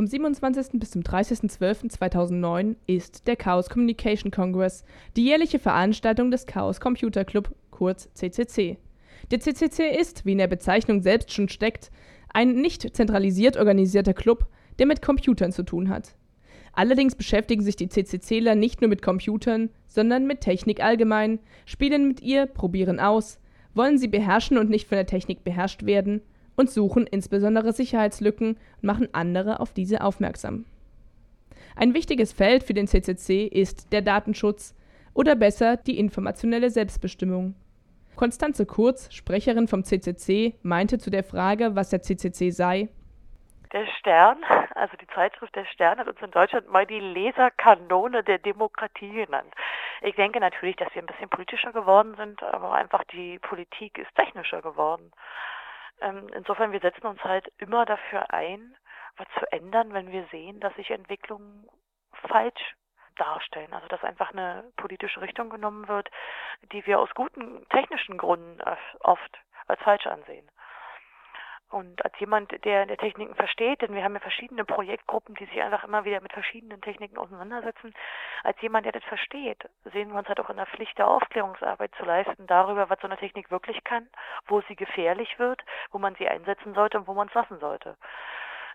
Vom 27. bis zum 30.12.2009 ist der Chaos Communication Congress die jährliche Veranstaltung des Chaos Computer Club, kurz CCC. Der CCC ist, wie in der Bezeichnung selbst schon steckt, ein nicht zentralisiert organisierter Club, der mit Computern zu tun hat. Allerdings beschäftigen sich die CCCler nicht nur mit Computern, sondern mit Technik allgemein, spielen mit ihr, probieren aus, wollen sie beherrschen und nicht von der Technik beherrscht werden und suchen insbesondere Sicherheitslücken und machen andere auf diese aufmerksam. Ein wichtiges Feld für den CCC ist der Datenschutz oder besser die informationelle Selbstbestimmung. Konstanze Kurz, Sprecherin vom CCC, meinte zu der Frage, was der CCC sei, der Stern, also die Zeitschrift Der Stern, hat uns in Deutschland mal die Leserkanone der Demokratie genannt. Ich denke natürlich, dass wir ein bisschen politischer geworden sind, aber einfach die Politik ist technischer geworden. Ähm, insofern, wir setzen uns halt immer dafür ein, was zu ändern, wenn wir sehen, dass sich Entwicklungen falsch darstellen. Also dass einfach eine politische Richtung genommen wird, die wir aus guten technischen Gründen oft als falsch ansehen. Und als jemand, der der Techniken versteht, denn wir haben ja verschiedene Projektgruppen, die sich einfach immer wieder mit verschiedenen Techniken auseinandersetzen, als jemand, der das versteht, sehen wir uns halt auch in der Pflicht der Aufklärungsarbeit zu leisten darüber, was so eine Technik wirklich kann, wo sie gefährlich wird, wo man sie einsetzen sollte und wo man es lassen sollte.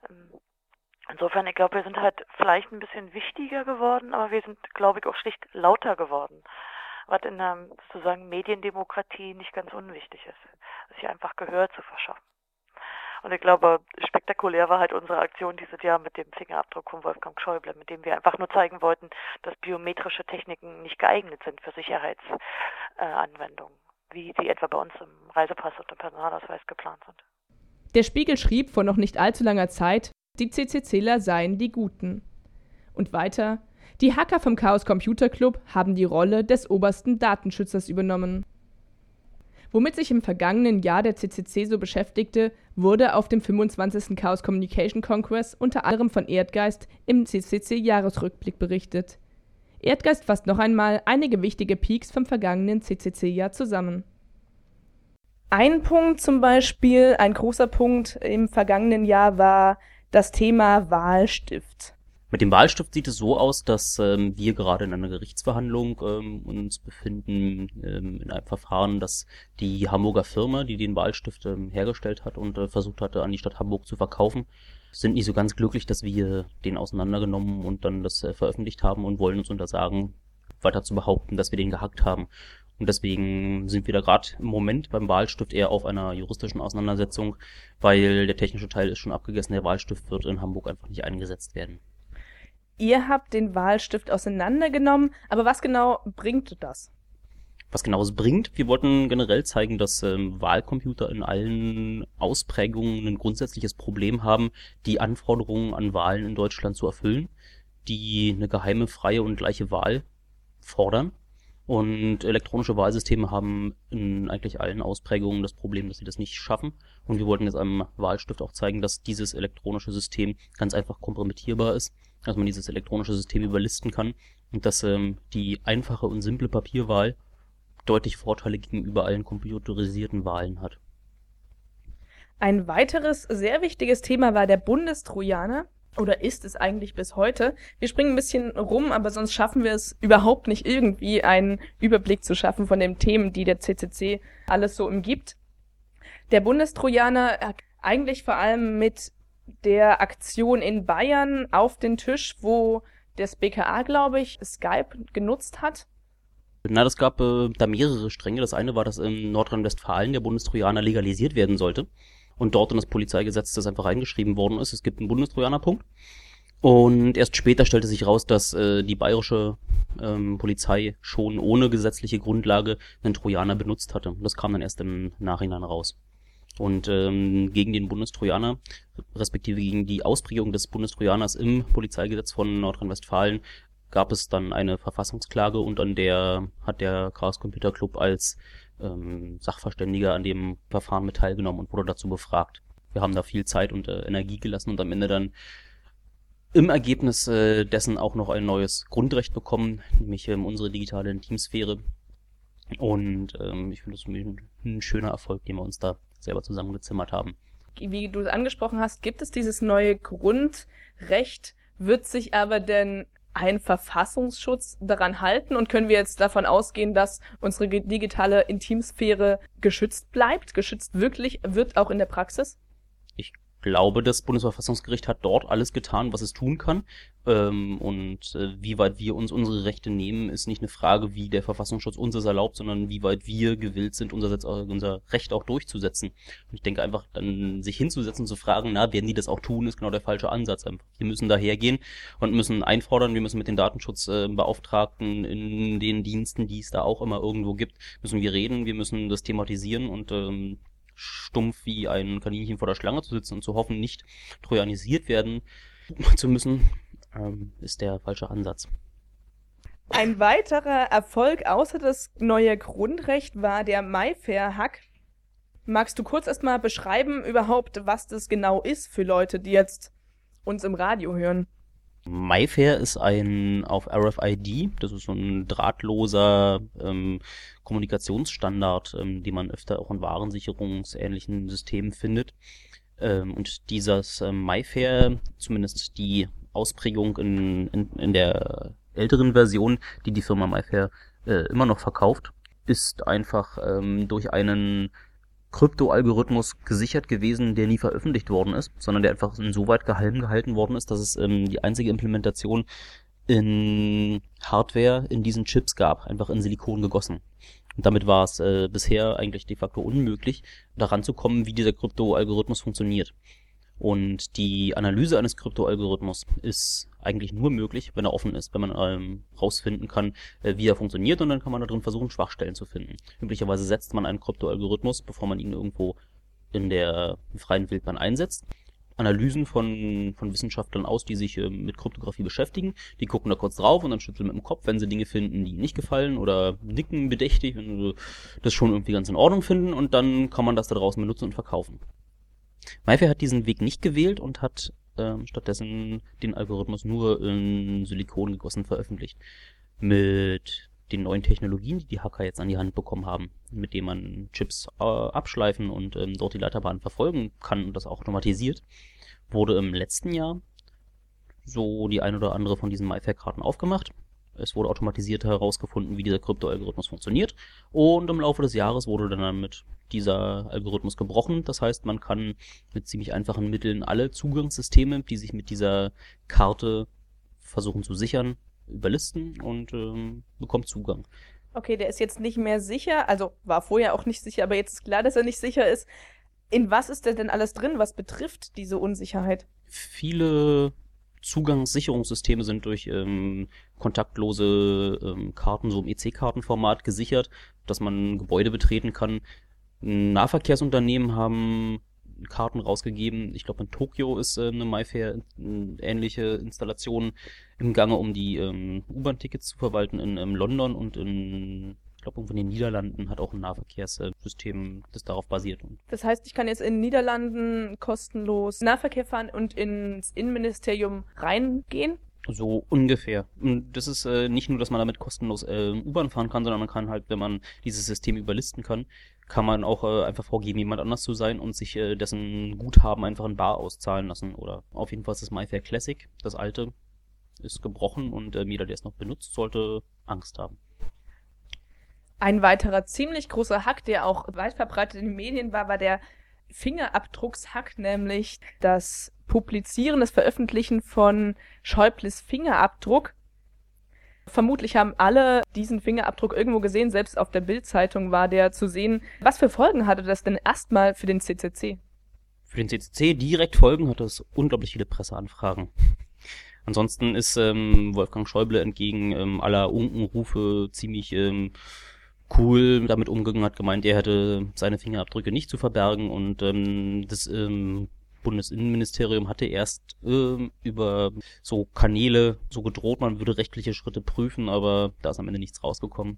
Ähm, insofern, ich glaube, wir sind halt vielleicht ein bisschen wichtiger geworden, aber wir sind, glaube ich, auch schlicht lauter geworden was in der sozusagen Mediendemokratie nicht ganz unwichtig ist, sich einfach Gehör zu verschaffen. Und ich glaube, spektakulär war halt unsere Aktion dieses Jahr mit dem Fingerabdruck von Wolfgang Schäuble, mit dem wir einfach nur zeigen wollten, dass biometrische Techniken nicht geeignet sind für Sicherheitsanwendungen, wie sie etwa bei uns im Reisepass und im Personalausweis geplant sind. Der Spiegel schrieb vor noch nicht allzu langer Zeit, die CCCler seien die Guten. Und weiter, die Hacker vom Chaos Computer Club haben die Rolle des obersten Datenschützers übernommen. Womit sich im vergangenen Jahr der CCC so beschäftigte, wurde auf dem 25. Chaos Communication Congress unter anderem von Erdgeist im CCC-Jahresrückblick berichtet. Erdgeist fasst noch einmal einige wichtige Peaks vom vergangenen CCC-Jahr zusammen. Ein Punkt zum Beispiel, ein großer Punkt im vergangenen Jahr war das Thema Wahlstift. Mit dem Wahlstift sieht es so aus, dass ähm, wir gerade in einer Gerichtsverhandlung ähm, uns befinden ähm, in einem Verfahren, dass die Hamburger Firma, die den Wahlstift ähm, hergestellt hat und äh, versucht hatte, an die Stadt Hamburg zu verkaufen, sind nicht so ganz glücklich, dass wir den auseinandergenommen und dann das äh, veröffentlicht haben und wollen uns untersagen, weiter zu behaupten, dass wir den gehackt haben. Und deswegen sind wir da gerade im Moment beim Wahlstift eher auf einer juristischen Auseinandersetzung, weil der technische Teil ist schon abgegessen, der Wahlstift wird in Hamburg einfach nicht eingesetzt werden. Ihr habt den Wahlstift auseinandergenommen, aber was genau bringt das? Was genau es bringt? Wir wollten generell zeigen, dass ähm, Wahlcomputer in allen Ausprägungen ein grundsätzliches Problem haben, die Anforderungen an Wahlen in Deutschland zu erfüllen, die eine geheime, freie und gleiche Wahl fordern. Und elektronische Wahlsysteme haben in eigentlich allen Ausprägungen das Problem, dass sie das nicht schaffen. Und wir wollten jetzt am Wahlstift auch zeigen, dass dieses elektronische System ganz einfach kompromittierbar ist dass man dieses elektronische System überlisten kann und dass ähm, die einfache und simple Papierwahl deutlich Vorteile gegenüber allen computerisierten Wahlen hat. Ein weiteres sehr wichtiges Thema war der Bundestrojaner. Oder ist es eigentlich bis heute? Wir springen ein bisschen rum, aber sonst schaffen wir es überhaupt nicht irgendwie einen Überblick zu schaffen von den Themen, die der CCC alles so umgibt. Der Bundestrojaner eigentlich vor allem mit der Aktion in Bayern auf den Tisch, wo das BKA, glaube ich, Skype genutzt hat? Na, das gab äh, da mehrere Stränge. Das eine war, dass in Nordrhein-Westfalen der Bundestrojaner legalisiert werden sollte. Und dort in das Polizeigesetz das einfach reingeschrieben worden ist. Es gibt einen Bundestrojaner-Punkt. Und erst später stellte sich raus, dass äh, die bayerische ähm, Polizei schon ohne gesetzliche Grundlage einen Trojaner benutzt hatte. Das kam dann erst im Nachhinein raus. Und ähm, gegen den Bundestrojaner, respektive gegen die Ausprägung des Bundestrojaners im Polizeigesetz von Nordrhein-Westfalen, gab es dann eine Verfassungsklage und an der hat der Chaos Computer Club als ähm, Sachverständiger an dem Verfahren mit teilgenommen und wurde dazu befragt. Wir haben da viel Zeit und äh, Energie gelassen und am Ende dann im Ergebnis äh, dessen auch noch ein neues Grundrecht bekommen, nämlich ähm, unsere digitale Intimsphäre. Und ähm, ich finde das ein, ein schöner Erfolg, den wir uns da selber zusammengezimmert haben. wie du angesprochen hast, gibt es dieses neue Grundrecht, wird sich aber denn ein Verfassungsschutz daran halten und können wir jetzt davon ausgehen, dass unsere digitale Intimsphäre geschützt bleibt, geschützt wirklich wird auch in der Praxis? Ich glaube, das Bundesverfassungsgericht hat dort alles getan, was es tun kann. Ähm, und äh, wie weit wir uns unsere Rechte nehmen, ist nicht eine Frage, wie der Verfassungsschutz uns es erlaubt, sondern wie weit wir gewillt sind, unser, Setz, unser Recht auch durchzusetzen. Und ich denke einfach, dann sich hinzusetzen und zu fragen, na, werden die das auch tun, ist genau der falsche Ansatz. Einfach. Wir müssen dahergehen und müssen einfordern, wir müssen mit den Datenschutzbeauftragten in den Diensten, die es da auch immer irgendwo gibt, müssen wir reden, wir müssen das thematisieren und ähm, stumpf wie ein Kaninchen vor der Schlange zu sitzen und zu hoffen, nicht trojanisiert werden zu müssen, ähm, ist der falsche Ansatz. Ein weiterer Erfolg außer das neue Grundrecht war der MyFair-Hack. Magst du kurz erstmal beschreiben überhaupt, was das genau ist für Leute, die jetzt uns im Radio hören? MyFair ist ein auf RFID, das ist so ein drahtloser ähm, Kommunikationsstandard, ähm, den man öfter auch in warensicherungsähnlichen Systemen findet. Ähm, und dieses ähm, MyFair, zumindest die Ausprägung in, in, in der älteren Version, die die Firma MyFair äh, immer noch verkauft, ist einfach ähm, durch einen Krypto-Algorithmus gesichert gewesen, der nie veröffentlicht worden ist, sondern der einfach insoweit geheim gehalten worden ist, dass es ähm, die einzige Implementation in Hardware in diesen Chips gab, einfach in Silikon gegossen. Und damit war es äh, bisher eigentlich de facto unmöglich, daran zu kommen, wie dieser Krypto-Algorithmus funktioniert. Und die Analyse eines Kryptoalgorithmus ist eigentlich nur möglich, wenn er offen ist, wenn man ähm, rausfinden kann, äh, wie er funktioniert und dann kann man da drin versuchen, Schwachstellen zu finden. Üblicherweise setzt man einen Kryptoalgorithmus, bevor man ihn irgendwo in der freien Wildbahn einsetzt. Analysen von, von Wissenschaftlern aus, die sich äh, mit Kryptographie beschäftigen. Die gucken da kurz drauf und dann schütteln mit dem Kopf, wenn sie Dinge finden, die ihnen nicht gefallen oder nicken bedächtig, wenn sie das schon irgendwie ganz in Ordnung finden und dann kann man das da draußen benutzen und verkaufen. MyFair hat diesen Weg nicht gewählt und hat ähm, stattdessen den Algorithmus nur in Silikon gegossen veröffentlicht. Mit den neuen Technologien, die die Hacker jetzt an die Hand bekommen haben, mit denen man Chips äh, abschleifen und ähm, dort die Leiterbahn verfolgen kann und das auch automatisiert, wurde im letzten Jahr so die ein oder andere von diesen MyFair-Karten aufgemacht es wurde automatisiert herausgefunden, wie dieser Kryptoalgorithmus funktioniert. Und im Laufe des Jahres wurde dann damit dieser Algorithmus gebrochen. Das heißt, man kann mit ziemlich einfachen Mitteln alle Zugangssysteme, die sich mit dieser Karte versuchen zu sichern, überlisten und ähm, bekommt Zugang. Okay, der ist jetzt nicht mehr sicher, also war vorher auch nicht sicher, aber jetzt ist klar, dass er nicht sicher ist. In was ist denn alles drin, was betrifft diese Unsicherheit? Viele Zugangssicherungssysteme sind durch ähm, kontaktlose ähm, Karten, so im EC-Kartenformat gesichert, dass man Gebäude betreten kann. Nahverkehrsunternehmen haben Karten rausgegeben. Ich glaube, in Tokio ist äh, eine MyFair äh, ähnliche Installation im Gange, um die ähm, U-Bahn-Tickets zu verwalten. In ähm, London und in glaube, irgendwo in den Niederlanden hat auch ein Nahverkehrssystem, das darauf basiert. Das heißt, ich kann jetzt in den Niederlanden kostenlos Nahverkehr fahren und ins Innenministerium reingehen? So ungefähr. Das ist äh, nicht nur, dass man damit kostenlos äh, U-Bahn fahren kann, sondern man kann halt, wenn man dieses System überlisten kann, kann man auch äh, einfach vorgeben, jemand anders zu sein und sich äh, dessen Guthaben einfach in Bar auszahlen lassen. Oder auf jeden Fall ist das MyFair Classic, das alte, ist gebrochen und äh, jeder, der es noch benutzt, sollte Angst haben. Ein weiterer ziemlich großer Hack, der auch weit verbreitet in den Medien war, war der Fingerabdruckshack, nämlich das Publizieren, das Veröffentlichen von Schäubles Fingerabdruck. Vermutlich haben alle diesen Fingerabdruck irgendwo gesehen, selbst auf der Bildzeitung war der zu sehen. Was für Folgen hatte das denn erstmal für den CCC? Für den CCC direkt Folgen hat das unglaublich viele Presseanfragen. Ansonsten ist ähm, Wolfgang Schäuble entgegen ähm, aller Unkenrufe ziemlich ähm, cool damit umgegangen, hat gemeint, er hätte seine Fingerabdrücke nicht zu verbergen und ähm, das ähm, Bundesinnenministerium hatte erst ähm, über so Kanäle so gedroht, man würde rechtliche Schritte prüfen, aber da ist am Ende nichts rausgekommen,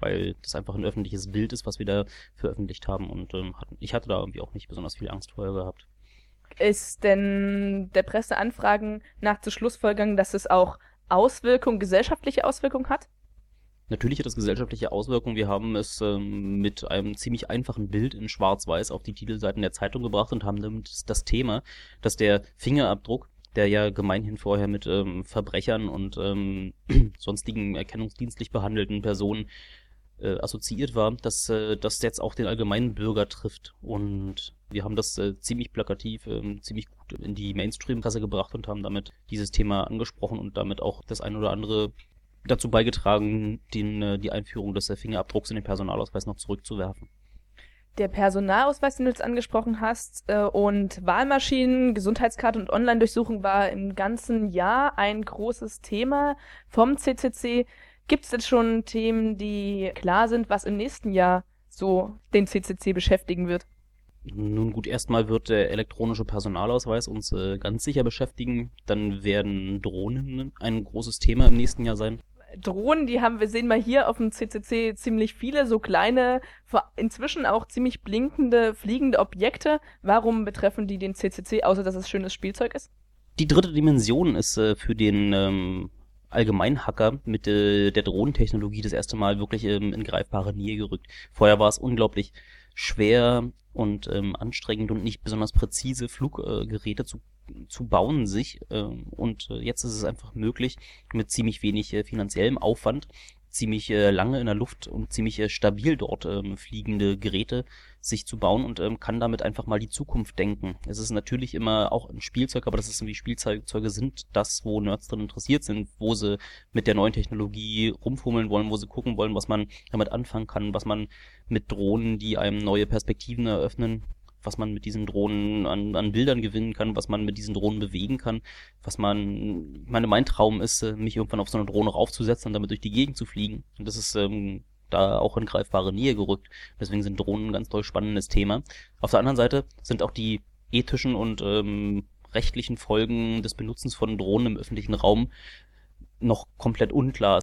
weil das einfach ein öffentliches Bild ist, was wir da veröffentlicht haben und ähm, ich hatte da irgendwie auch nicht besonders viel Angst vorher gehabt. Ist denn der Presseanfragen nach zu Schlussfolgerung, dass es auch Auswirkungen, gesellschaftliche Auswirkungen hat? Natürlich hat das gesellschaftliche Auswirkungen. Wir haben es ähm, mit einem ziemlich einfachen Bild in Schwarz-Weiß auf die Titelseiten der Zeitung gebracht und haben damit das Thema, dass der Fingerabdruck, der ja gemeinhin vorher mit ähm, Verbrechern und ähm, sonstigen erkennungsdienstlich behandelten Personen äh, assoziiert war, dass äh, das jetzt auch den allgemeinen Bürger trifft. Und wir haben das äh, ziemlich plakativ, äh, ziemlich gut in die Mainstream-Kasse gebracht und haben damit dieses Thema angesprochen und damit auch das ein oder andere dazu beigetragen, den, äh, die Einführung des Fingerabdrucks in den Personalausweis noch zurückzuwerfen. Der Personalausweis, den du jetzt angesprochen hast, äh, und Wahlmaschinen, Gesundheitskarte und Online-Durchsuchung war im ganzen Jahr ein großes Thema vom CCC. Gibt es jetzt schon Themen, die klar sind, was im nächsten Jahr so den CCC beschäftigen wird? Nun gut, erstmal wird der elektronische Personalausweis uns äh, ganz sicher beschäftigen. Dann werden Drohnen ein großes Thema im nächsten Jahr sein. Drohnen, die haben wir sehen mal hier auf dem CCC ziemlich viele, so kleine, inzwischen auch ziemlich blinkende, fliegende Objekte. Warum betreffen die den CCC, außer dass es schönes Spielzeug ist? Die dritte Dimension ist äh, für den ähm, Allgemeinhacker mit äh, der Drohnentechnologie das erste Mal wirklich ähm, in greifbare Nähe gerückt. Vorher war es unglaublich schwer und ähm, anstrengend und nicht besonders präzise Fluggeräte äh, zu zu bauen sich äh, und äh, jetzt ist es einfach möglich mit ziemlich wenig äh, finanziellem Aufwand ziemlich äh, lange in der Luft und ziemlich äh, stabil dort ähm, fliegende Geräte sich zu bauen und ähm, kann damit einfach mal die Zukunft denken. Es ist natürlich immer auch ein Spielzeug, aber das ist wie Spielzeuge sind das, wo Nerds drin interessiert sind, wo sie mit der neuen Technologie rumfummeln wollen, wo sie gucken wollen, was man damit anfangen kann, was man mit Drohnen, die einem neue Perspektiven eröffnen, was man mit diesen Drohnen an, an Bildern gewinnen kann, was man mit diesen Drohnen bewegen kann, was man, ich meine, mein Traum ist, äh, mich irgendwann auf so eine Drohne raufzusetzen und damit durch die Gegend zu fliegen. Und das ist ähm, da auch in greifbare Nähe gerückt. Deswegen sind Drohnen ein ganz toll spannendes Thema. Auf der anderen Seite sind auch die ethischen und ähm, rechtlichen Folgen des Benutzens von Drohnen im öffentlichen Raum noch komplett unklar.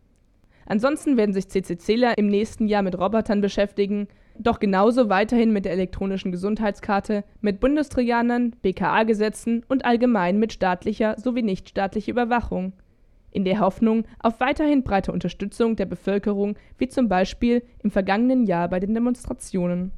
Ansonsten werden sich CCCler im nächsten Jahr mit Robotern beschäftigen, doch genauso weiterhin mit der elektronischen Gesundheitskarte, mit Bundestrojanern, BKA-Gesetzen und allgemein mit staatlicher sowie nichtstaatlicher Überwachung. In der Hoffnung auf weiterhin breite Unterstützung der Bevölkerung, wie zum Beispiel im vergangenen Jahr bei den Demonstrationen